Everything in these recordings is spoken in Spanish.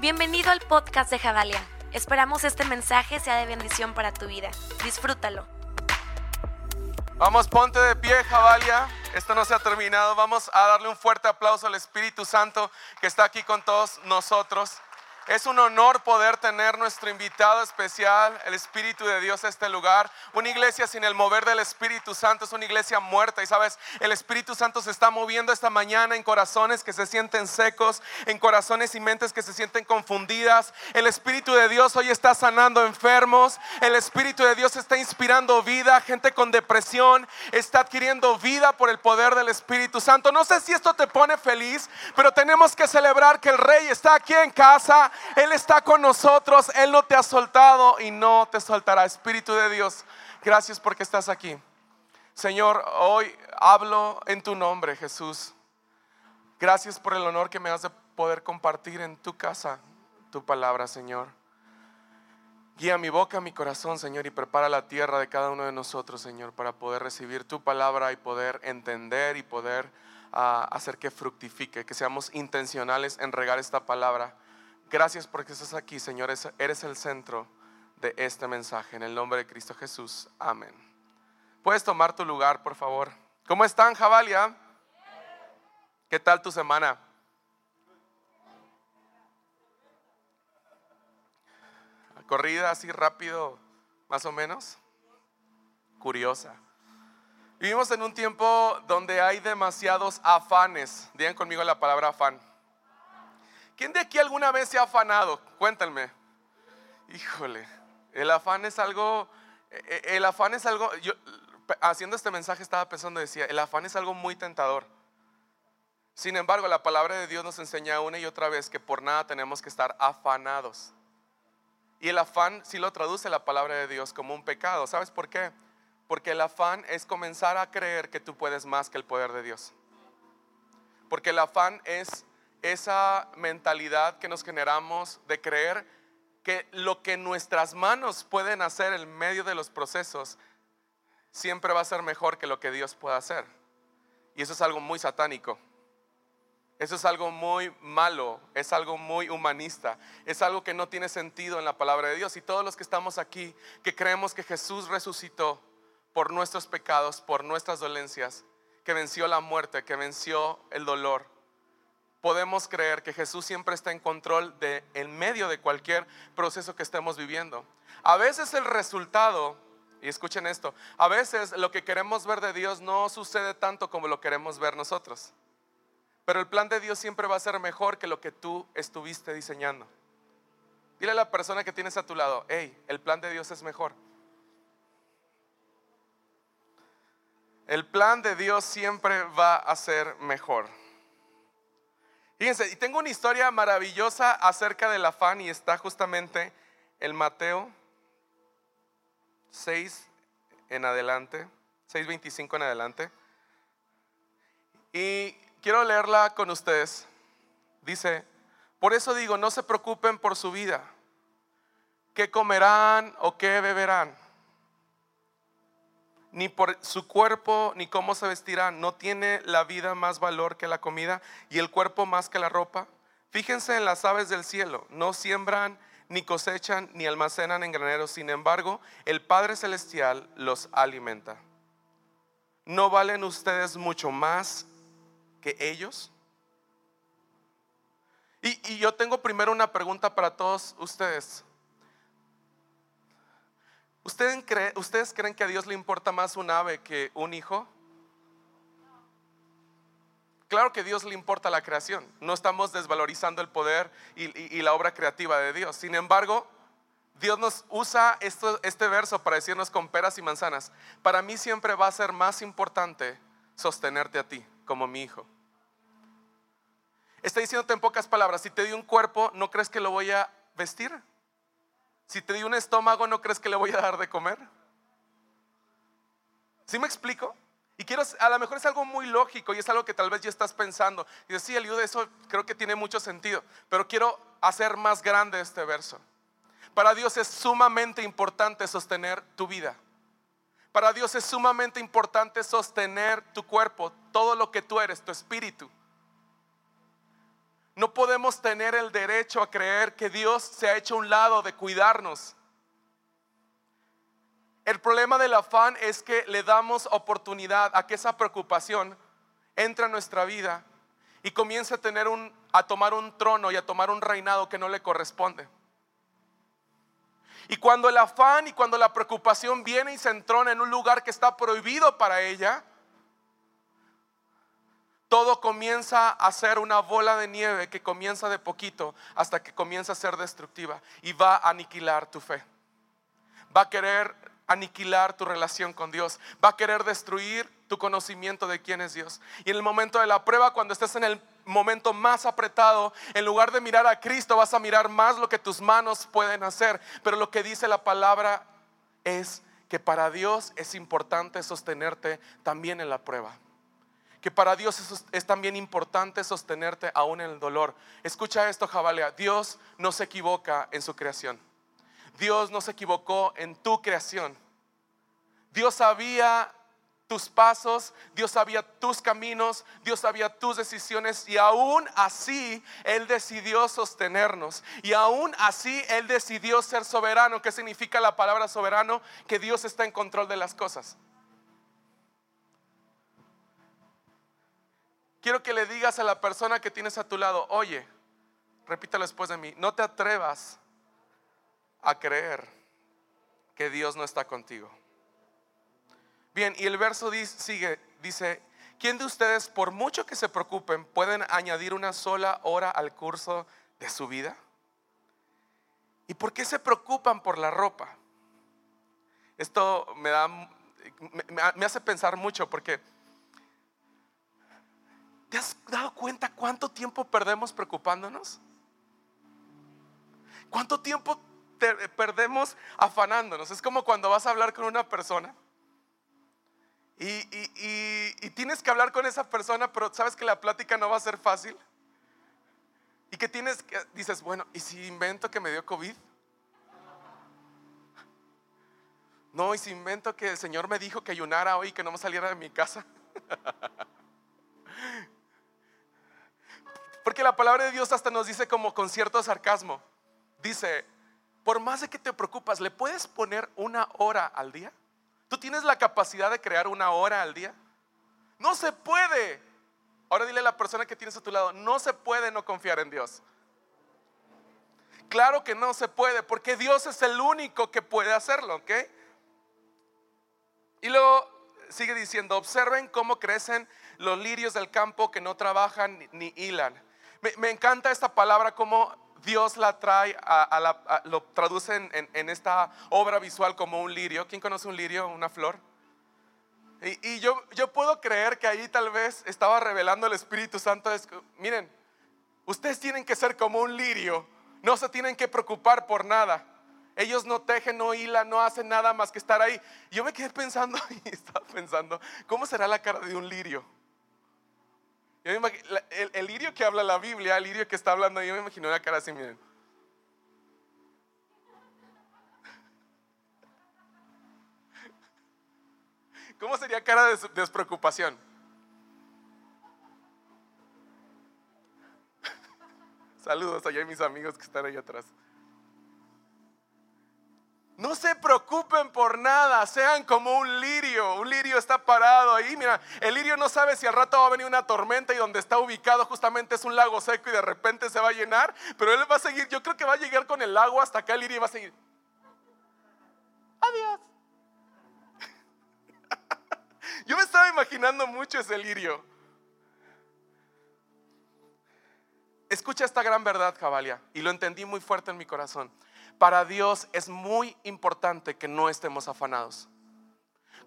Bienvenido al podcast de Javalia. Esperamos este mensaje sea de bendición para tu vida. Disfrútalo. Vamos, ponte de pie, Javalia. Esto no se ha terminado. Vamos a darle un fuerte aplauso al Espíritu Santo que está aquí con todos nosotros. Es un honor poder tener nuestro invitado especial, el Espíritu de Dios, a este lugar. Una iglesia sin el mover del Espíritu Santo es una iglesia muerta. Y sabes, el Espíritu Santo se está moviendo esta mañana en corazones que se sienten secos, en corazones y mentes que se sienten confundidas. El Espíritu de Dios hoy está sanando enfermos. El Espíritu de Dios está inspirando vida. Gente con depresión está adquiriendo vida por el poder del Espíritu Santo. No sé si esto te pone feliz, pero tenemos que celebrar que el Rey está aquí en casa él está con nosotros, Él no te ha soltado y no te soltará. Espíritu de Dios, gracias porque estás aquí. Señor, hoy hablo en tu nombre, Jesús. Gracias por el honor que me das de poder compartir en tu casa tu palabra, Señor. Guía mi boca, mi corazón, Señor, y prepara la tierra de cada uno de nosotros, Señor, para poder recibir tu palabra y poder entender y poder ah, hacer que fructifique, que seamos intencionales en regar esta palabra Gracias porque estás aquí, Señor. Eres el centro de este mensaje. En el nombre de Cristo Jesús. Amén. Puedes tomar tu lugar, por favor. ¿Cómo están, Javalia? ¿Qué tal tu semana? Corrida así rápido, más o menos. Curiosa. Vivimos en un tiempo donde hay demasiados afanes. Digan conmigo la palabra afán. ¿Quién de aquí alguna vez se ha afanado? Cuéntenme. Híjole, el afán es algo, e, e, el afán es algo, yo haciendo este mensaje estaba pensando, decía, el afán es algo muy tentador. Sin embargo, la palabra de Dios nos enseña una y otra vez que por nada tenemos que estar afanados. Y el afán sí lo traduce la palabra de Dios como un pecado. ¿Sabes por qué? Porque el afán es comenzar a creer que tú puedes más que el poder de Dios. Porque el afán es esa mentalidad que nos generamos de creer que lo que nuestras manos pueden hacer en medio de los procesos siempre va a ser mejor que lo que Dios pueda hacer. Y eso es algo muy satánico. Eso es algo muy malo, es algo muy humanista, es algo que no tiene sentido en la palabra de Dios. Y todos los que estamos aquí, que creemos que Jesús resucitó por nuestros pecados, por nuestras dolencias, que venció la muerte, que venció el dolor, podemos creer que Jesús siempre está en control de en medio de cualquier proceso que estemos viviendo. A veces el resultado, y escuchen esto, a veces lo que queremos ver de Dios no sucede tanto como lo queremos ver nosotros. Pero el plan de Dios siempre va a ser mejor que lo que tú estuviste diseñando. Dile a la persona que tienes a tu lado, hey, el plan de Dios es mejor. El plan de Dios siempre va a ser mejor. Fíjense, y tengo una historia maravillosa acerca del afán y está justamente en Mateo 6 en adelante, 6.25 en adelante. Y quiero leerla con ustedes. Dice, por eso digo, no se preocupen por su vida, qué comerán o qué beberán ni por su cuerpo, ni cómo se vestirá. ¿No tiene la vida más valor que la comida y el cuerpo más que la ropa? Fíjense en las aves del cielo, no siembran, ni cosechan, ni almacenan en graneros. Sin embargo, el Padre Celestial los alimenta. ¿No valen ustedes mucho más que ellos? Y, y yo tengo primero una pregunta para todos ustedes. ¿Ustedes, creen que a Dios le importa más un ave que un hijo? Claro que a Dios le importa la creación. No estamos desvalorizando el poder y, la obra creativa de Dios. Sin embargo, Dios nos usa este verso para decirnos con peras y manzanas. Para mí siempre va a ser más importante sostenerte a ti como mi hijo. Está diciéndote en pocas palabras, si te di un cuerpo, ¿no crees que lo voy a vestir? Si te di un estómago, ¿no crees que le voy a dar de comer? ¿Sí me explico? Y quiero, a lo mejor es algo muy lógico y es algo que tal vez ya estás pensando. Y decía, sí, de eso creo que tiene mucho sentido. Pero quiero hacer más grande este verso. Para Dios es sumamente importante sostener tu vida. Para Dios es sumamente importante sostener tu cuerpo, todo lo que tú eres, tu espíritu. No podemos tener el derecho a creer que Dios se ha hecho un lado de cuidarnos. El problema del afán es que le damos oportunidad a que esa preocupación entre a nuestra vida y comience a tener un a tomar un trono y a tomar un reinado que no le corresponde. Y cuando el afán y cuando la preocupación viene y se entrona en un lugar que está prohibido para ella, todo comienza a ser una bola de nieve que comienza de poquito hasta que comienza a ser destructiva y va a aniquilar tu fe. Va a querer aniquilar tu relación con Dios. Va a querer destruir tu conocimiento de quién es Dios. Y en el momento de la prueba, cuando estés en el momento más apretado, en lugar de mirar a Cristo, vas a mirar más lo que tus manos pueden hacer. Pero lo que dice la palabra es que para Dios es importante sostenerte también en la prueba que para Dios es, también importante sostenerte aún en el dolor. Escucha esto, Jabalea. Dios no se equivoca en su creación. Dios no se equivocó en tu creación. Dios sabía tus pasos, Dios sabía tus caminos, Dios sabía tus decisiones y aún así Él decidió sostenernos y aún así Él decidió ser soberano. ¿Qué significa la palabra soberano? Que Dios está en control de las cosas. Quiero que le digas a la persona que tienes a tu lado, oye, repítalo después de mí, no te atrevas a creer que Dios no está contigo. Bien, y el verso sigue, dice, ¿quién de ustedes, por mucho que se preocupen, pueden añadir una sola hora al curso de su vida? ¿Y por qué se preocupan por la ropa? Esto me da, me hace pensar mucho porque ¿Te has dado cuenta cuánto tiempo perdemos preocupándonos? ¿Cuánto tiempo perdemos afanándonos? Es como cuando vas a hablar con una persona y, tienes que hablar con esa persona, pero sabes que la plática no va a ser fácil. Y que tienes que, dices, bueno, ¿y si invento que me dio COVID? No, y si invento que el Señor me dijo que ayunara hoy y que no me saliera de mi casa. Porque la palabra de Dios hasta nos dice como con cierto sarcasmo. Dice, por más de que te preocupas, ¿le puedes poner una hora al día? ¿Tú tienes la capacidad de crear una hora al día? No se puede. Ahora dile a la persona que tienes a tu lado, no se puede no confiar en Dios. Claro que no se puede, porque Dios es el único que puede hacerlo, ¿ok? Y luego sigue diciendo, observen cómo crecen los lirios del campo que no trabajan ni hilan. Me, encanta esta palabra como Dios la trae, a, lo traduce en, esta obra visual como un lirio. ¿Quién conoce un lirio, una flor? Y, yo, yo, puedo creer que ahí tal vez estaba revelando el Espíritu Santo. miren, ustedes tienen que ser como un lirio, no se tienen que preocupar por nada. Ellos no tejen, no hilan, no hacen nada más que estar ahí. Yo me quedé pensando y estaba pensando, ¿cómo será la cara de un lirio? El, lirio que habla la Biblia, el lirio que está hablando, yo me imagino una cara así, miren. ¿Cómo sería cara de despreocupación? Saludos allá a mis amigos que están ahí atrás. No se preocupen por nada, sean como un lirio. Un lirio está parado ahí. Mira, el lirio no sabe si al rato va a venir una tormenta y donde está ubicado justamente es un lago seco y de repente se va a llenar. Pero él va a seguir, yo creo que va a llegar con el agua hasta acá el lirio va a seguir. Adiós. Yo me estaba imaginando mucho ese lirio. Escucha esta gran verdad, Jabalia, y lo entendí muy fuerte en mi corazón para Dios es muy importante que no estemos afanados.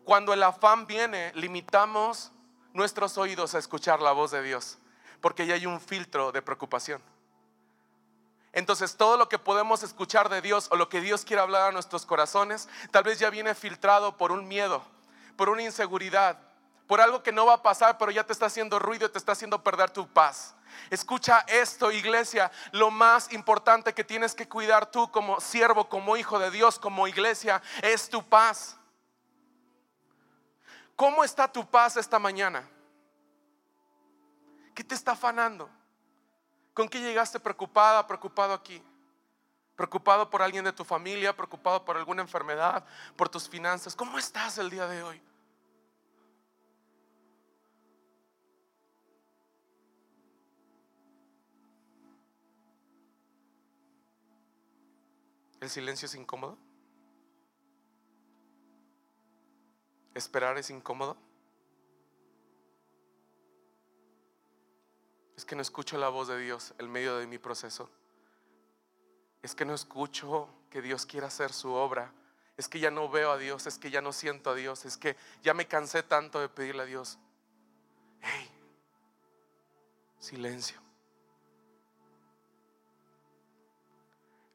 Cuando el afán viene, limitamos nuestros oídos a escuchar la voz de Dios, porque ya hay un filtro de preocupación. Entonces todo lo que podemos escuchar de Dios o lo que Dios quiere hablar a nuestros corazones, tal vez ya viene filtrado por un miedo, por una inseguridad, por algo que no va a pasar, pero ya te está haciendo ruido, te está haciendo perder tu paz. Escucha esto, iglesia. Lo más importante que tienes que cuidar tú como siervo, como hijo de Dios, como iglesia, es tu paz. ¿Cómo está tu paz esta mañana? ¿Qué te está afanando? ¿Con qué llegaste preocupada, preocupado aquí? Preocupado por alguien de tu familia, preocupado por alguna enfermedad, por tus finanzas. ¿Cómo estás el día de hoy? ¿El silencio es incómodo? ¿Esperar es incómodo? Es que no escucho la voz de Dios en medio de mi proceso. Es que no escucho que Dios quiera hacer su obra. Es que ya no veo a Dios, es que ya no siento a Dios, es que ya me cansé tanto de pedirle a Dios. Hey, silencio.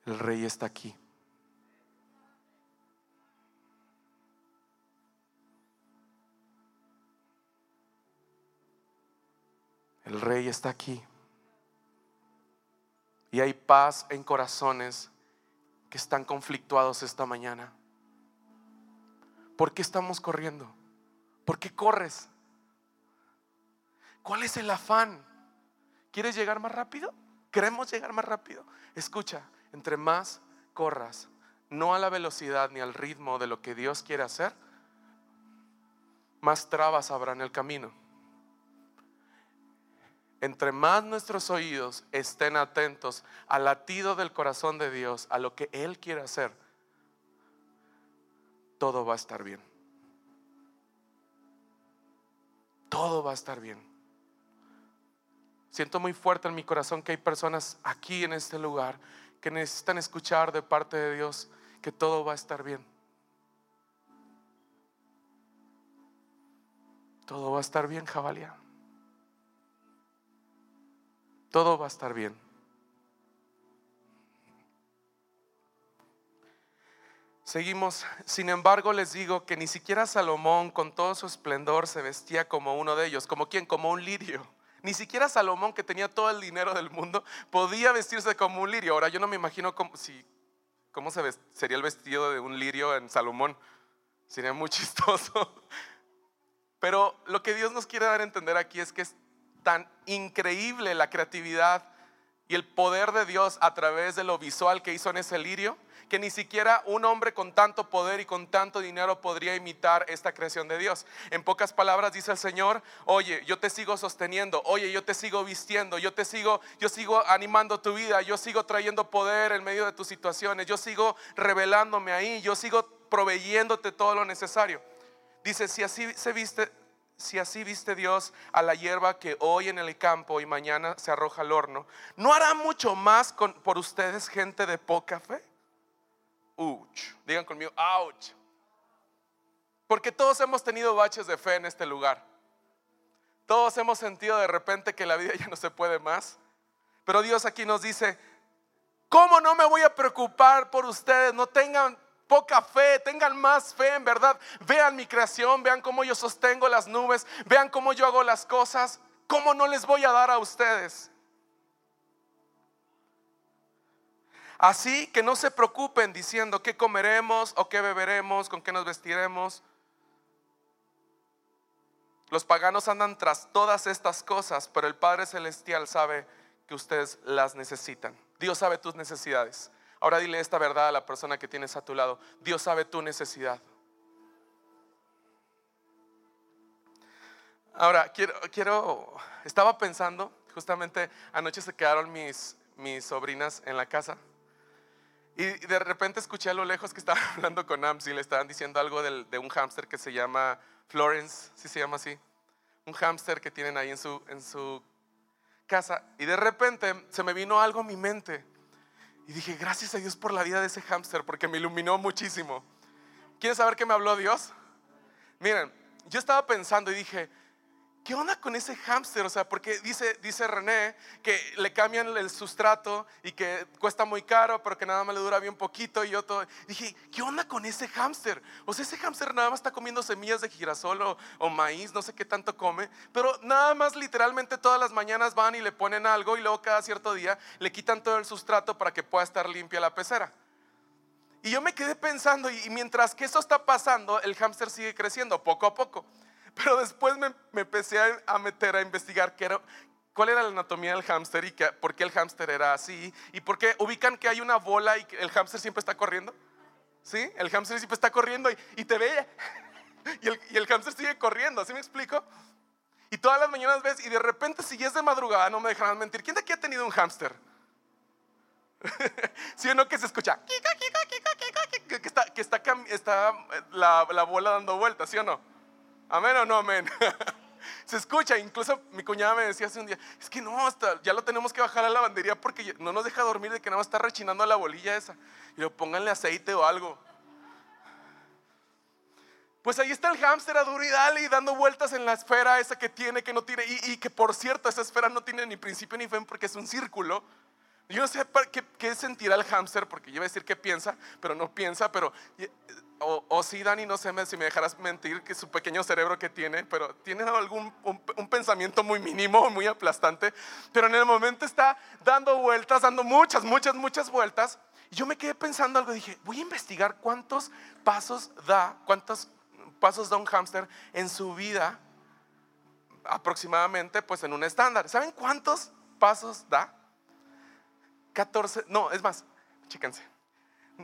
El rey está aquí. El rey está aquí. Y hay paz en corazones que están conflictuados esta mañana. ¿Por qué estamos corriendo? ¿Por qué corres? ¿Cuál es el afán? ¿Quieres llegar más rápido? ¿Queremos llegar más rápido? Escucha, entre más corras, no a la velocidad ni al ritmo de lo que Dios quiere hacer, más trabas habrá en el camino entre más nuestros oídos estén atentos al latido del corazón de Dios, a lo que Él quiere hacer, todo va a estar bien. Todo va a estar bien. Siento muy fuerte en mi corazón que hay personas aquí en este lugar que necesitan escuchar de parte de Dios que todo va a estar bien. Todo va a estar bien, Jabalia todo va a estar bien. Seguimos, sin embargo les digo que ni siquiera Salomón con todo su esplendor se vestía como uno de ellos, como quien, como un lirio. Ni siquiera Salomón que tenía todo el dinero del mundo podía vestirse como un lirio. Ahora yo no me imagino cómo, sería el vestido de un lirio en Salomón. Sería muy chistoso. Pero lo que Dios nos quiere dar a entender aquí es que es tan increíble la creatividad y el poder de Dios a través de lo visual que hizo en ese lirio, que ni siquiera un hombre con tanto poder y con tanto dinero podría imitar esta creación de Dios. En pocas palabras dice el Señor, oye, yo te sigo sosteniendo, oye, yo te sigo vistiendo, yo te sigo, yo sigo animando tu vida, yo sigo trayendo poder en medio de tus situaciones, yo sigo revelándome ahí, yo sigo proveyéndote todo lo necesario. Dice, si así se viste si así viste Dios a la hierba que hoy en el campo y mañana se arroja al horno, ¿no hará mucho más por ustedes gente de poca fe? Digan conmigo, ouch. Porque todos hemos tenido baches de fe en este lugar. Todos hemos sentido de repente que la vida ya no se puede más. Pero Dios aquí nos dice, ¿cómo no me voy a preocupar por ustedes? No tengan poca fe, tengan más fe en verdad. Vean mi creación, vean cómo yo sostengo las nubes, vean cómo yo hago las cosas. ¿Cómo no les voy a dar a ustedes? Así que no se preocupen diciendo qué comeremos o qué beberemos, con qué nos vestiremos. Los paganos andan tras todas estas cosas, pero el Padre Celestial sabe que ustedes las necesitan. Dios sabe tus necesidades. Ahora dile esta verdad a la persona que tienes a tu lado. Dios sabe tu necesidad. Ahora, quiero, quiero, estaba pensando, justamente anoche se quedaron mis, mis sobrinas en la casa. Y de repente escuché a lo lejos que estaban hablando con Ams y le estaban diciendo algo de un hámster que se llama Florence, si se llama así. Un hámster que tienen ahí en su, en su casa. Y de repente se me vino algo a mi mente. Y dije, gracias a Dios por la vida de ese hámster, porque me iluminó muchísimo. ¿Quieren saber qué me habló Dios? Miren, yo estaba pensando y dije, ¿qué onda con ese hámster? O sea, porque dice, dice René que le cambian el sustrato y que cuesta muy caro, pero que nada más le dura bien poquito. Y yo todo, dije, ¿qué onda con ese hámster? O sea, ese hámster nada más está comiendo semillas de girasol o, maíz, no sé qué tanto come, pero nada más literalmente todas las mañanas van y le ponen algo y luego cada cierto día le quitan todo el sustrato para que pueda estar limpia la pecera. Y yo me quedé pensando, y mientras que eso está pasando, el hámster sigue creciendo poco a poco. Pero después me, empecé a, meter a investigar qué era, cuál era la anatomía del hámster y por qué el hámster era así y por qué ubican que hay una bola y que el hámster siempre está corriendo. ¿Sí? El hámster siempre está corriendo y, te ve y el, y hámster sigue corriendo, ¿así me explico? Y todas las mañanas ves y de repente si es de madrugada, no me dejarán mentir, ¿quién de aquí ha tenido un hámster? ¿Sí o no que se escucha? Que está, que está, está la, la, bola dando vueltas, ¿sí o no? ¿Amén o no amén? se escucha, incluso mi cuñada me decía hace un día, es que no, hasta ya lo tenemos que bajar a la lavandería porque no nos deja dormir de que nada más está rechinando la bolilla esa. Y lo pónganle aceite o algo. Pues ahí está el hámster a duro y dale dando vueltas en la esfera esa que tiene, que no tiene, y, que por cierto esa esfera no tiene ni principio ni fin porque es un círculo. Yo no sé qué, qué sentirá el hámster, porque yo iba a decir que piensa, pero no piensa, pero... O, o sí, Dani, no sé si me dejarás mentir que su pequeño cerebro que tiene, pero tiene algún un, pensamiento muy mínimo, muy aplastante, pero en el momento está dando vueltas, dando muchas, muchas, muchas vueltas. Y yo me quedé pensando algo, dije, voy a investigar cuántos pasos da, cuántos pasos da un hámster en su vida aproximadamente, pues en un estándar. ¿Saben cuántos pasos da? 14, no, es más, chíquense.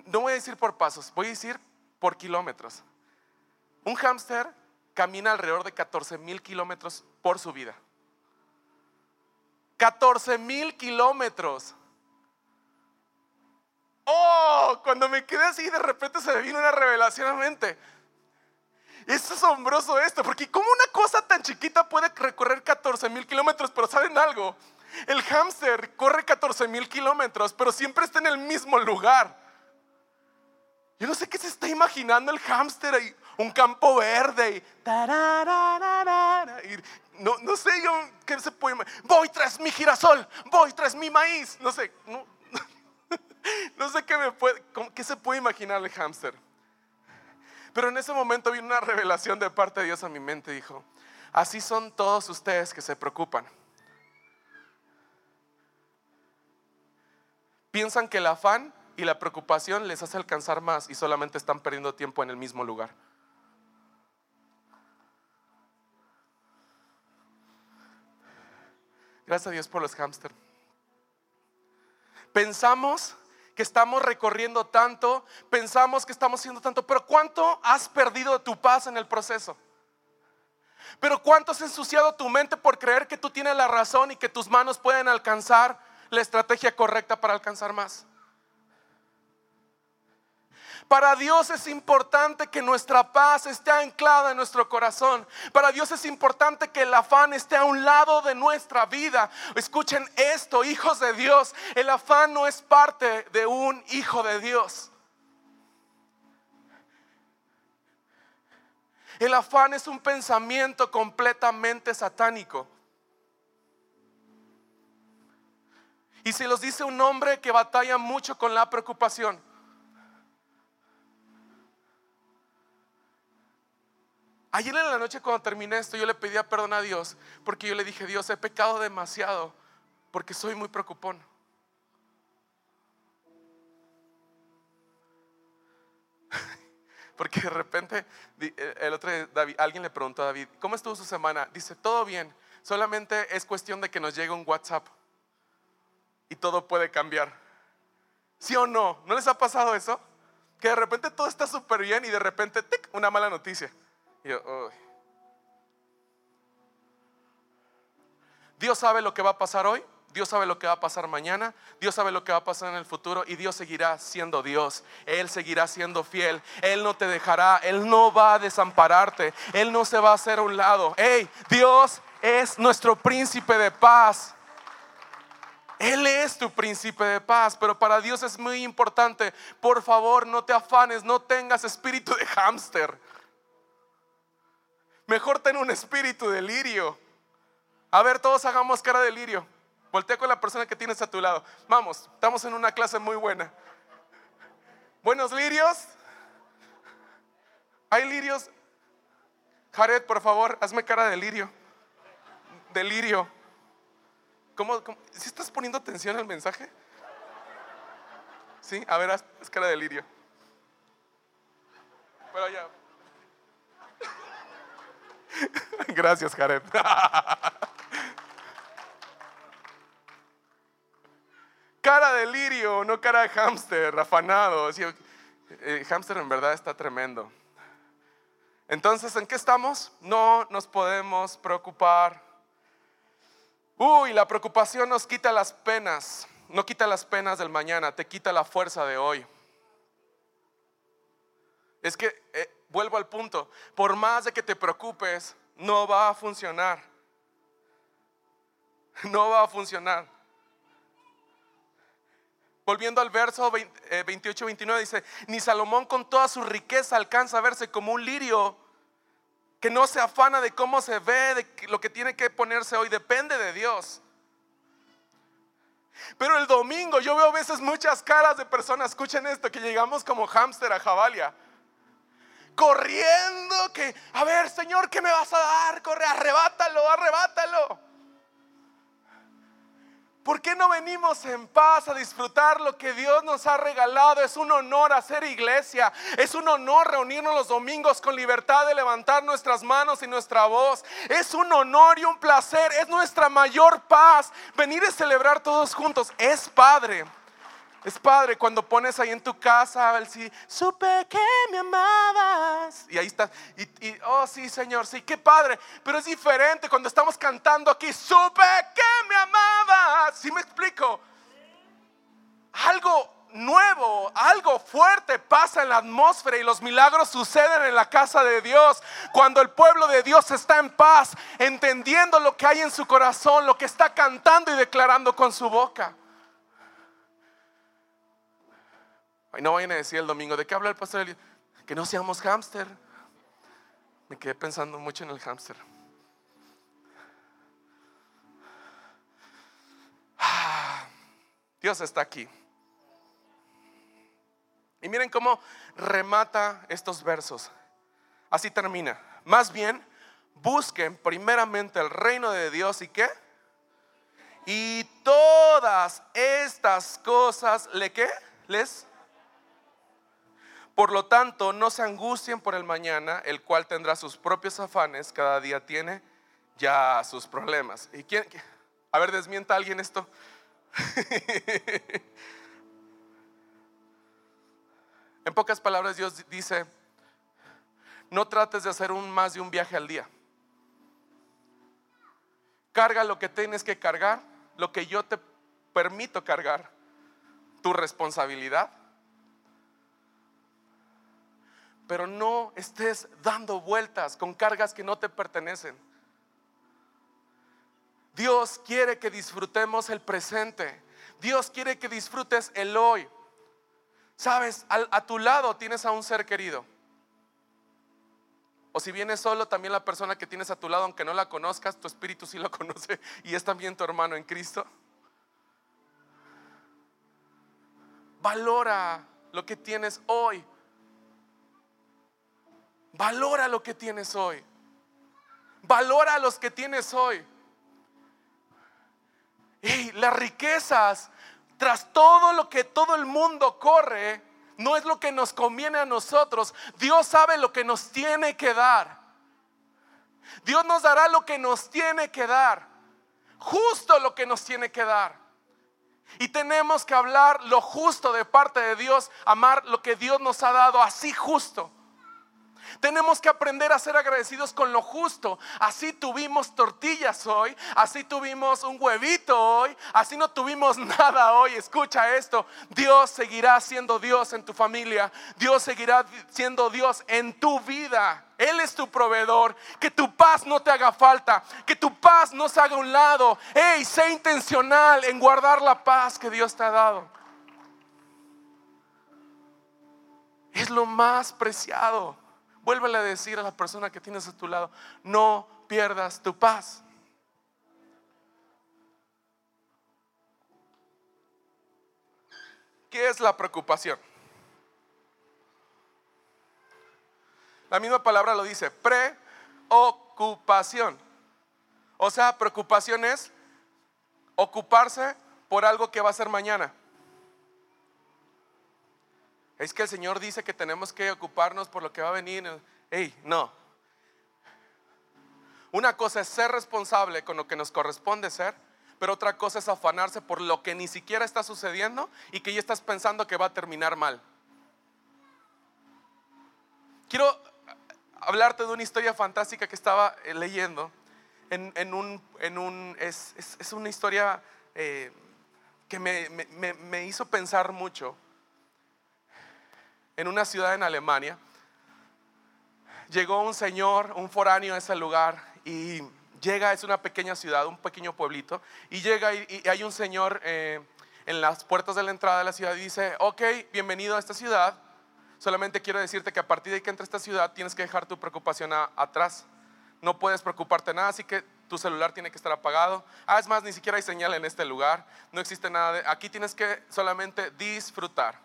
No voy a decir por pasos, voy a decir por kilómetros. Un hámster camina alrededor de 14 mil kilómetros por su vida. 14 mil kilómetros. Oh, cuando me quedé así, de repente se me vino una revelación a la mente. Es asombroso esto, porque como una cosa tan chiquita puede recorrer 14 mil kilómetros, pero ¿saben algo? El hámster corre 14 mil kilómetros, pero siempre está en el mismo lugar. Yo no sé qué se está imaginando el hámster ahí, un campo verde y, no, no sé yo qué se puede Voy tras mi girasol, voy tras mi maíz. No sé, no, no sé qué, me puede, qué se puede imaginar el hámster. Pero en ese momento vino una revelación de parte de Dios a mi mente. Dijo, así son todos ustedes que se preocupan. Piensan que el afán y la preocupación les hace alcanzar más y solamente están perdiendo tiempo en el mismo lugar. Gracias a Dios por los hámster. Pensamos que estamos recorriendo tanto, pensamos que estamos haciendo tanto, pero ¿cuánto has perdido tu paz en el proceso? Pero ¿cuánto has ensuciado tu mente por creer que tú tienes la razón y que tus manos pueden alcanzar la estrategia correcta para alcanzar más. Para Dios es importante que nuestra paz esté anclada en nuestro corazón. Para Dios es importante que el afán esté a un lado de nuestra vida. Escuchen esto, hijos de Dios. El afán no es parte de un hijo de Dios. El afán es un pensamiento completamente satánico. Y se los dice un hombre que batalla mucho con la preocupación. Ayer en la noche cuando terminé esto yo le pedía perdón a Dios porque yo le dije, Dios, he pecado demasiado porque soy muy preocupón. Porque de repente, el otro día, alguien le preguntó a David, ¿cómo estuvo su semana? Dice, todo bien, solamente es cuestión de que nos llegue un WhatsApp y todo puede cambiar. ¿Sí o no? ¿No les ha pasado eso? Que de repente todo está súper bien y de repente, tic, una mala noticia. Dios sabe lo que va a pasar hoy, Dios sabe lo que va a pasar mañana, Dios sabe lo que va a pasar en el futuro y Dios seguirá siendo Dios. Él seguirá siendo fiel, Él no te dejará, Él no va a desampararte, Él no se va a hacer a un lado. Hey, Dios es nuestro príncipe de paz. Él es tu príncipe de paz, pero para Dios es muy importante. Por favor, no te afanes, no tengas espíritu de hámster. Mejor ten un espíritu de lirio. A ver, todos hagamos cara de lirio. Voltea con la persona que tienes a tu lado. Vamos, estamos en una clase muy buena. Buenos lirios. ¿Hay lirios? Jared, por favor, hazme cara de lirio. De lirio. ¿Cómo, si estás poniendo atención al mensaje? Sí, a ver, es cara de lirio. Pero ya. Gracias, Jared. cara de lirio, no cara de hámster, afanado. Sí, eh, hámster en verdad está tremendo. Entonces, ¿en qué estamos? No nos podemos preocupar. Uy, la preocupación nos quita las penas, no quita las penas del mañana, te quita la fuerza de hoy. Es que, eh, vuelvo al punto, por más de que te preocupes, no va a funcionar. No va a funcionar. Volviendo al verso 28-29 eh, dice, ni Salomón con toda su riqueza alcanza a verse como un lirio que no se afana de cómo se ve, de lo que tiene que ponerse hoy, depende de Dios. Pero el domingo yo veo a veces muchas caras de personas, escuchen esto, que llegamos como hámster a Javalia. Corriendo, que, a ver, Señor, ¿qué me vas a dar? Corre, arrebátalo, arrebátalo. ¿Por qué no venimos en paz a disfrutar lo que Dios nos ha regalado? Es un honor hacer iglesia. Es un honor reunirnos los domingos con libertad de levantar nuestras manos y nuestra voz. Es un honor y un placer. Es nuestra mayor paz. Venir a celebrar todos juntos. Es padre. Es padre cuando pones ahí en tu casa, el sí, supe que me amabas. Y ahí está. Y, oh, sí, Señor, sí, qué padre. Pero es diferente cuando estamos cantando aquí, supe que me amabas. ¿Sí me explico? Algo nuevo, algo fuerte pasa en la atmósfera y los milagros suceden en la casa de Dios. Cuando el pueblo de Dios está en paz, entendiendo lo que hay en su corazón, lo que está cantando y declarando con su boca. Y no vayan a decir el domingo, ¿de qué habla el pastor? Que no seamos hámster. Me quedé pensando mucho en el hámster. Ah, Dios está aquí. Y miren cómo remata estos versos. Así termina. Más bien, busquen primeramente el reino de Dios y qué. Y todas estas cosas, ¿le qué? Les por lo tanto, no se angustien por el mañana, el cual tendrá sus propios afanes, cada día tiene ya sus problemas. ¿Y quién? A ver, desmienta a alguien esto. en pocas palabras, Dios dice, no trates de hacer un más de un viaje al día. Carga lo que tienes que cargar, lo que yo te permito cargar, tu responsabilidad pero no estés dando vueltas con cargas que no te pertenecen. Dios quiere que disfrutemos el presente. Dios quiere que disfrutes el hoy. Sabes, a, tu lado tienes a un ser querido. O si vienes solo, también la persona que tienes a tu lado, aunque no la conozcas, tu espíritu sí lo conoce y es también tu hermano en Cristo. Valora lo que tienes hoy. Valora lo que tienes hoy. Valora los que tienes hoy. Y las riquezas, tras todo lo que todo el mundo corre, no es lo que nos conviene a nosotros. Dios sabe lo que nos tiene que dar. Dios nos dará lo que nos tiene que dar. Justo lo que nos tiene que dar. Y tenemos que hablar lo justo de parte de Dios, amar lo que Dios nos ha dado así justo. Tenemos que aprender a ser agradecidos con lo justo. Así tuvimos tortillas hoy, así tuvimos un huevito hoy, así no tuvimos nada hoy. Escucha esto, Dios seguirá siendo Dios en tu familia, Dios seguirá siendo Dios en tu vida. Él es tu proveedor. Que tu paz no te haga falta. Que tu paz no se haga a un lado. Hey, sé intencional en guardar la paz que Dios te ha dado. Es lo más preciado. Vuélvele a decir a la persona que tienes a tu lado, no pierdas tu paz. ¿Qué es la preocupación? La misma palabra lo dice, preocupación. O sea, preocupación es ocuparse por algo que va a ser mañana. Es que el Señor dice que tenemos que ocuparnos por lo que va a venir. Hey, no. Una cosa es ser responsable con lo que nos corresponde ser, pero otra cosa es afanarse por lo que ni siquiera está sucediendo y que ya estás pensando que va a terminar mal. Quiero hablarte de una historia fantástica que estaba eh, leyendo. Es, una historia eh, que me, hizo pensar mucho. En una ciudad en Alemania, llegó un señor, un foráneo a ese lugar y llega, es una pequeña ciudad, un pequeño pueblito, y llega y, hay un señor eh, en las puertas de la entrada de la ciudad y dice, ok, bienvenido a esta ciudad, solamente quiero decirte que a partir de que entres a esta ciudad tienes que dejar tu preocupación atrás. No puedes preocuparte nada, así que tu celular tiene que estar apagado. Ah, es más, ni siquiera hay señal en este lugar, no existe nada de... Aquí tienes que solamente disfrutar.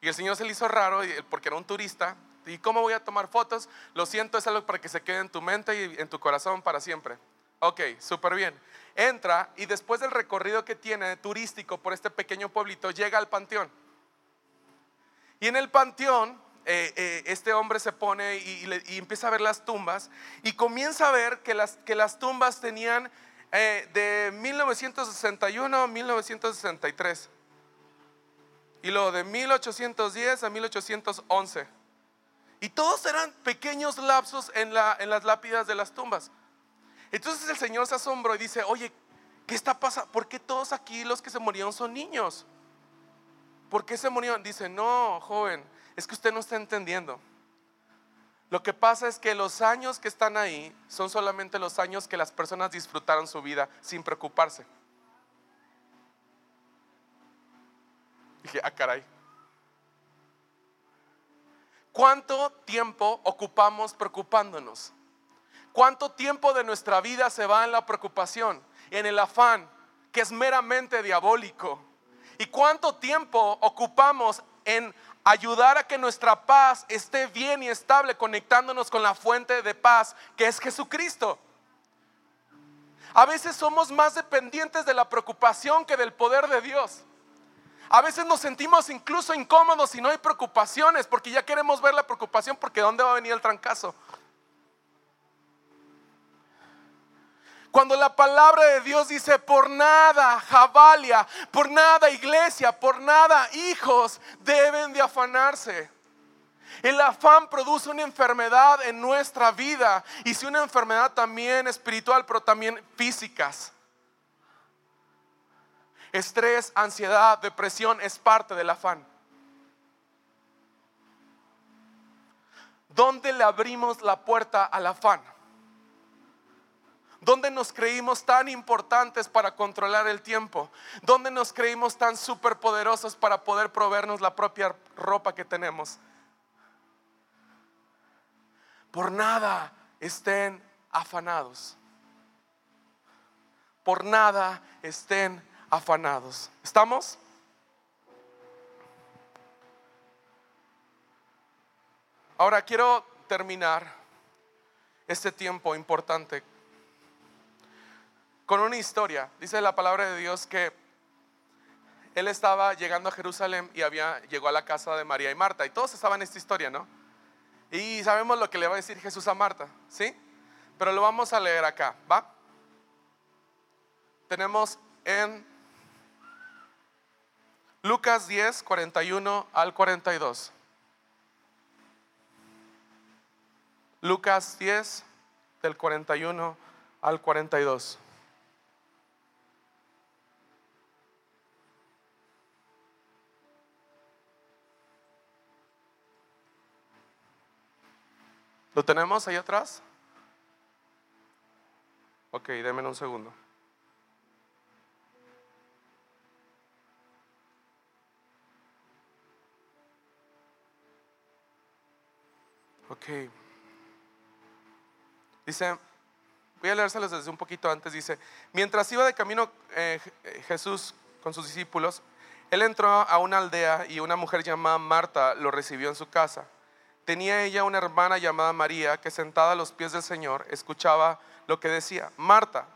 Y el Señor se le hizo raro porque era un turista. ¿Y cómo voy a tomar fotos? Lo siento, es algo para que se quede en tu mente y en tu corazón para siempre. Ok, súper bien. Entra y después del recorrido que tiene turístico por este pequeño pueblito, llega al panteón. Y en el panteón, eh, eh, este hombre se pone y, empieza a ver las tumbas y comienza a ver que las, que las tumbas tenían eh, de 1961 a 1963. Y luego de 1810 a 1811. Y todos eran pequeños lapsos en, en las lápidas de las tumbas. Entonces el Señor se asombró y dice, oye, ¿qué está pasando? ¿Por qué todos aquí los que se murieron son niños? ¿Por qué se murieron? Dice, no, joven, es que usted no está entendiendo. Lo que pasa es que los años que están ahí son solamente los años que las personas disfrutaron su vida sin preocuparse. Dije, ah, caray. ¿Cuánto tiempo ocupamos preocupándonos? ¿Cuánto tiempo de nuestra vida se va en la preocupación, en el afán, que es meramente diabólico? ¿Y cuánto tiempo ocupamos en ayudar a que nuestra paz esté bien y estable conectándonos con la fuente de paz que es Jesucristo? A veces somos más dependientes de la preocupación que del poder de Dios. A veces nos sentimos incluso incómodos si no hay preocupaciones, porque ya queremos ver la preocupación, porque ¿dónde va a venir el trancazo? Cuando la palabra de Dios dice, por nada, Jabalia, por nada, iglesia, por nada, hijos, deben de afanarse. El afán produce una enfermedad en nuestra vida y si una enfermedad también espiritual, pero también físicas. Estrés, ansiedad, depresión es parte del afán. ¿Dónde le abrimos la puerta al afán? ¿Dónde nos creímos tan importantes para controlar el tiempo? ¿Dónde nos creímos tan superpoderosos para poder proveernos la propia ropa que tenemos? Por nada estén afanados. Por nada estén afanados. ¿Estamos? Ahora quiero terminar este tiempo importante con una historia. Dice la palabra de Dios que él estaba llegando a Jerusalén y había, llegó a la casa de María y Marta. Y todos estaban en esta historia, ¿no? Y sabemos lo que le va a decir Jesús a Marta, ¿sí? Pero lo vamos a leer acá, ¿va? Tenemos en Lucas 10, 41 al 42. Lucas 10, del 41 al 42. ¿Lo tenemos ahí atrás? Ok, denme un segundo. Ok. Dice, voy a leérselos desde un poquito antes. Dice, mientras iba de camino eh, Jesús con sus discípulos, él entró a una aldea y una mujer llamada Marta lo recibió en su casa. Tenía ella una hermana llamada María que sentada a los pies del Señor escuchaba lo que decía. Marta,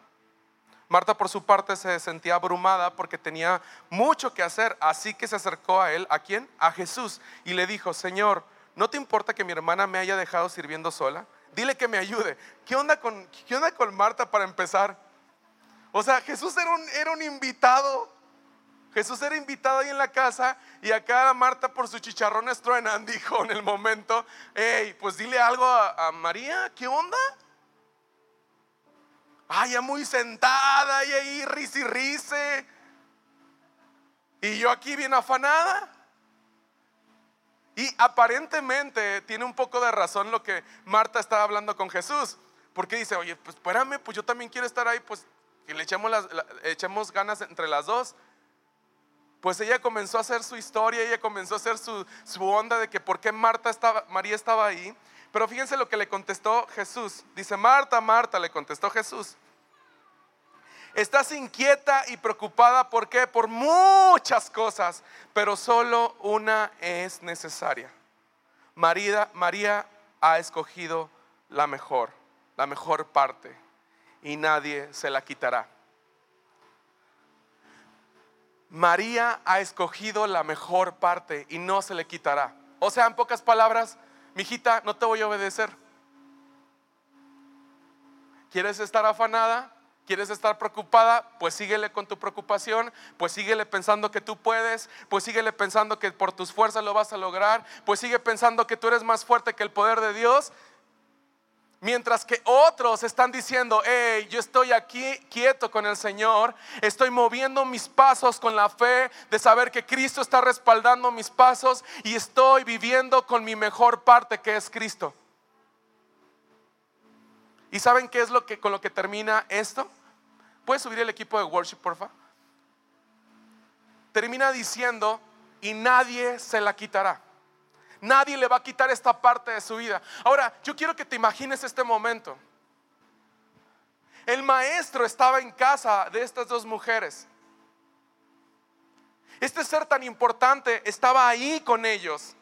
Marta por su parte se sentía abrumada porque tenía mucho que hacer, así que se acercó a él, ¿a quién? A Jesús y le dijo, Señor, ¿no te importa que mi hermana me haya dejado sirviendo sola? Dile que me ayude. ¿Qué onda con, qué onda con Marta para empezar? O sea, Jesús era un, era un invitado. Jesús era invitado ahí en la casa y acá Marta por su chicharrón truenan dijo en el momento, hey, pues dile algo a, María, ¿qué onda? Ay, ya muy sentada y ahí y rise. Y yo aquí bien afanada. Y aparentemente tiene un poco de razón lo que Marta estaba hablando con Jesús. Porque dice, oye, pues espérame, pues yo también quiero estar ahí, pues que le echemos, ganas entre las dos. Pues ella comenzó a hacer su historia, ella comenzó a hacer su, su onda de que por qué Marta estaba, María estaba ahí. Pero fíjense lo que le contestó Jesús. Dice, Marta, Marta, le contestó Jesús. Estás inquieta y preocupada, ¿por qué? Por muchas cosas, pero solo una es necesaria. María, María ha escogido la mejor, la mejor parte, y nadie se la quitará. María ha escogido la mejor parte y no se le quitará. O sea, en pocas palabras, mijita, no te voy a obedecer. ¿Quieres estar afanada? ¿Quieres estar preocupada? Pues síguele con tu preocupación, pues síguele pensando que tú puedes, pues síguele pensando que por tus fuerzas lo vas a lograr, pues sigue pensando que tú eres más fuerte que el poder de Dios. Mientras que otros están diciendo, hey, yo estoy aquí quieto con el Señor, estoy moviendo mis pasos con la fe de saber que Cristo está respaldando mis pasos y estoy viviendo con mi mejor parte que es Cristo. ¿Y saben qué es lo que con lo que termina esto? ¿Puedes subir el equipo de worship, porfa? Termina diciendo, y nadie se la quitará. Nadie le va a quitar esta parte de su vida. Ahora, yo quiero que te imagines este momento. El maestro estaba en casa de estas dos mujeres. Este ser tan importante estaba ahí con ellos.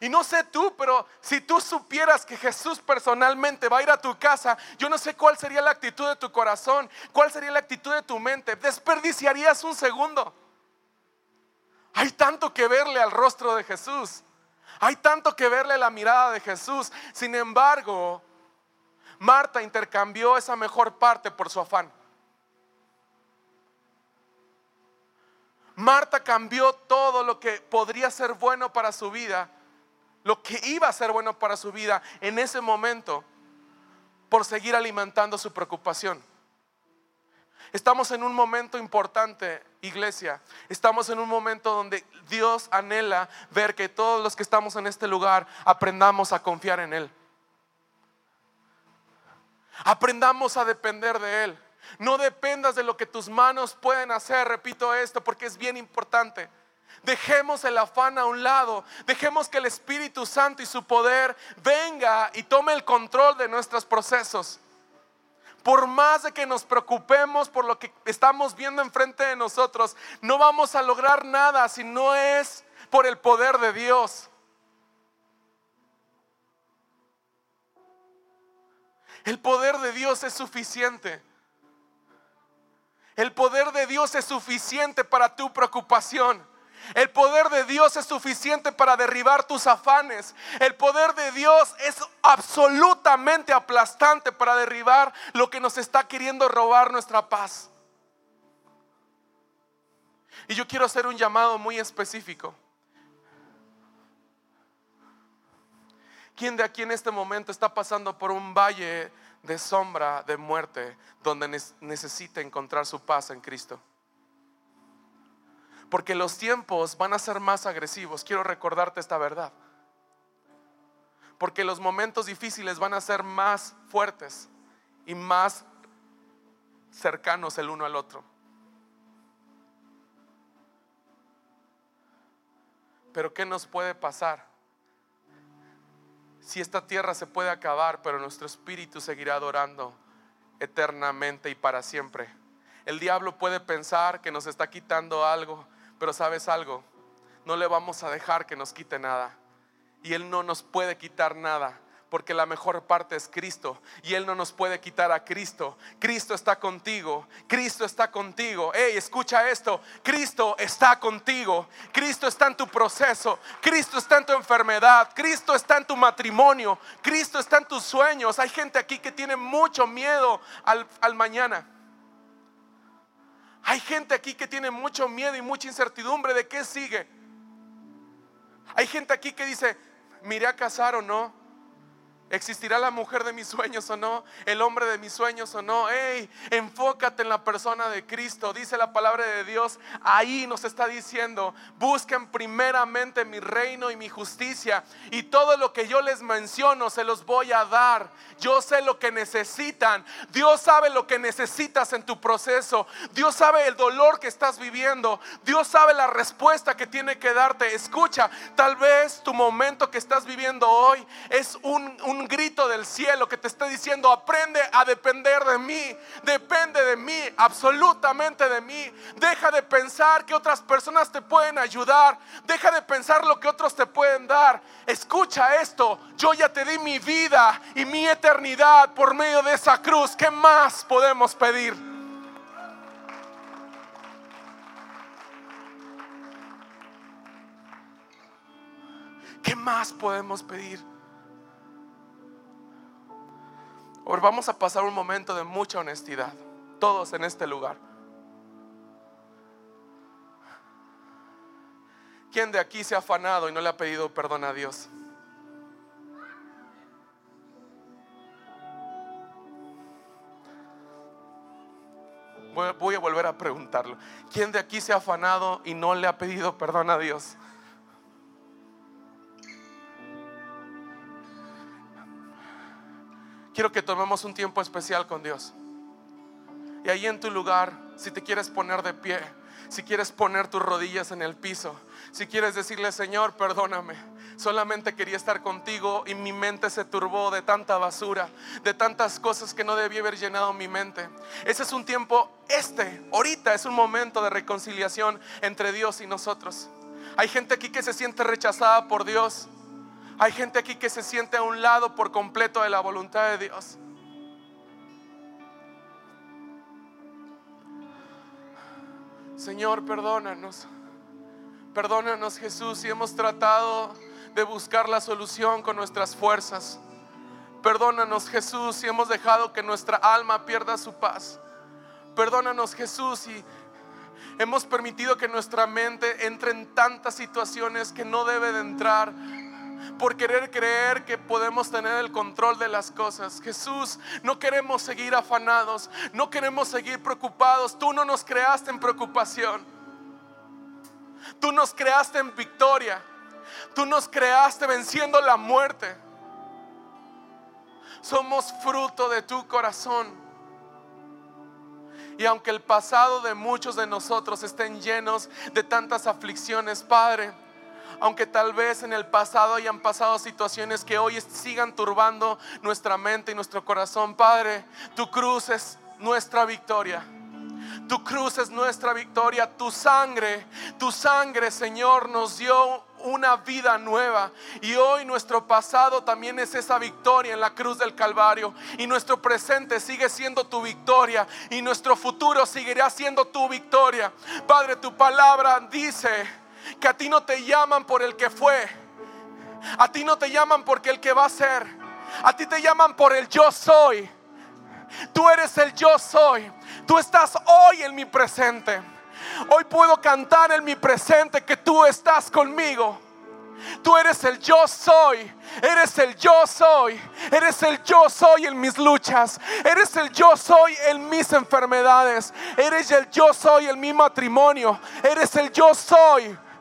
Y no sé tú, pero si tú supieras que Jesús personalmente va a ir a tu casa, yo no sé cuál sería la actitud de tu corazón, cuál sería la actitud de tu mente. Desperdiciarías un segundo. Hay tanto que verle al rostro de Jesús. Hay tanto que verle la mirada de Jesús. Sin embargo, Marta intercambió esa mejor parte por su afán. Marta cambió todo lo que podría ser bueno para su vida lo que iba a ser bueno para su vida en ese momento por seguir alimentando su preocupación. Estamos en un momento importante, iglesia. Estamos en un momento donde Dios anhela ver que todos los que estamos en este lugar aprendamos a confiar en Él. Aprendamos a depender de Él. No dependas de lo que tus manos pueden hacer, repito esto porque es bien importante. Dejemos el afán a un lado. Dejemos que el Espíritu Santo y su poder venga y tome el control de nuestros procesos. Por más de que nos preocupemos por lo que estamos viendo enfrente de nosotros, no vamos a lograr nada si no es por el poder de Dios. El poder de Dios es suficiente. El poder de Dios es suficiente para tu preocupación. El poder de Dios es suficiente para derribar tus afanes. El poder de Dios es absolutamente aplastante para derribar lo que nos está queriendo robar nuestra paz. Y yo quiero hacer un llamado muy específico. ¿Quién de aquí en este momento está pasando por un valle de sombra, de muerte, donde necesita encontrar su paz en Cristo? Porque los tiempos van a ser más agresivos. Quiero recordarte esta verdad. Porque los momentos difíciles van a ser más fuertes y más cercanos el uno al otro. Pero ¿qué nos puede pasar? Si esta tierra se puede acabar, pero nuestro espíritu seguirá adorando eternamente y para siempre. El diablo puede pensar que nos está quitando algo, pero sabes algo, no le vamos a dejar que nos quite nada. Y Él no nos puede quitar nada, porque la mejor parte es Cristo y Él no nos puede quitar a Cristo. Cristo está contigo, Cristo está contigo. Hey, escucha esto, Cristo está contigo, Cristo está en tu proceso, Cristo está en tu enfermedad, Cristo está en tu matrimonio, Cristo está en tus sueños. Hay gente aquí que tiene mucho miedo al, al mañana. Hay gente aquí que tiene mucho miedo y mucha incertidumbre de qué sigue. Hay gente aquí que dice, ¿miré a casar o no? ¿Existirá la mujer de mis sueños o no? ¿El hombre de mis sueños o no? Hey, enfócate en la persona de Cristo. Dice la palabra de Dios. Ahí nos está diciendo, busquen primeramente mi reino y mi justicia. Y todo lo que yo les menciono se los voy a dar. Yo sé lo que necesitan. Dios sabe lo que necesitas en tu proceso. Dios sabe el dolor que estás viviendo. Dios sabe la respuesta que tiene que darte. Escucha, tal vez tu momento que estás viviendo hoy es un un grito del cielo que te está diciendo, aprende a depender de mí, depende de mí, absolutamente de mí. Deja de pensar que otras personas te pueden ayudar, deja de pensar lo que otros te pueden dar. Escucha esto, yo ya te di mi vida y mi eternidad por medio de esa cruz. ¿Qué más podemos pedir? ¿Qué más podemos pedir? Vamos a pasar un momento de mucha honestidad, todos en este lugar. ¿Quién de aquí se ha afanado y no le ha pedido perdón a Dios? Voy a volver a preguntarlo. ¿Quién de aquí se ha afanado y no le ha pedido perdón a Dios? Quiero que tomemos un tiempo especial con Dios. Y ahí en tu lugar, si te quieres poner de pie, si quieres poner tus rodillas en el piso, si quieres decirle, Señor, perdóname, solamente quería estar contigo y mi mente se turbó de tanta basura, de tantas cosas que no debía haber llenado mi mente. Ese es un tiempo, este, ahorita es un momento de reconciliación entre Dios y nosotros. Hay gente aquí que se siente rechazada por Dios. Hay gente aquí que se siente a un lado por completo de la voluntad de Dios. Señor, perdónanos. Perdónanos Jesús si hemos tratado de buscar la solución con nuestras fuerzas. Perdónanos Jesús si hemos dejado que nuestra alma pierda su paz. Perdónanos Jesús si hemos permitido que nuestra mente entre en tantas situaciones que no debe de entrar por querer creer que podemos tener el control de las cosas. Jesús, no queremos seguir afanados, no queremos seguir preocupados. Tú no nos creaste en preocupación. Tú nos creaste en victoria. Tú nos creaste venciendo la muerte. Somos fruto de tu corazón. Y aunque el pasado de muchos de nosotros estén llenos de tantas aflicciones, Padre, aunque tal vez en el pasado hayan pasado situaciones que hoy sigan turbando nuestra mente y nuestro corazón. Padre, tu cruz es nuestra victoria. Tu cruz es nuestra victoria, tu sangre, tu sangre, Señor, nos dio una vida nueva. Y hoy nuestro pasado también es esa victoria en la cruz del Calvario. Y nuestro presente sigue siendo tu victoria. Y nuestro futuro seguirá siendo tu victoria. Padre, tu palabra dice que a ti no te llaman por el que fue. A ti no te llaman porque el que va a ser. A ti te llaman por el yo soy. Tú eres el yo soy. Tú estás hoy en mi presente. Hoy puedo cantar en mi presente que tú estás conmigo. Tú eres el yo soy. Eres el yo soy. Eres el yo soy en mis luchas. Eres el yo soy en mis enfermedades. Eres el yo soy en mi matrimonio. Eres el yo soy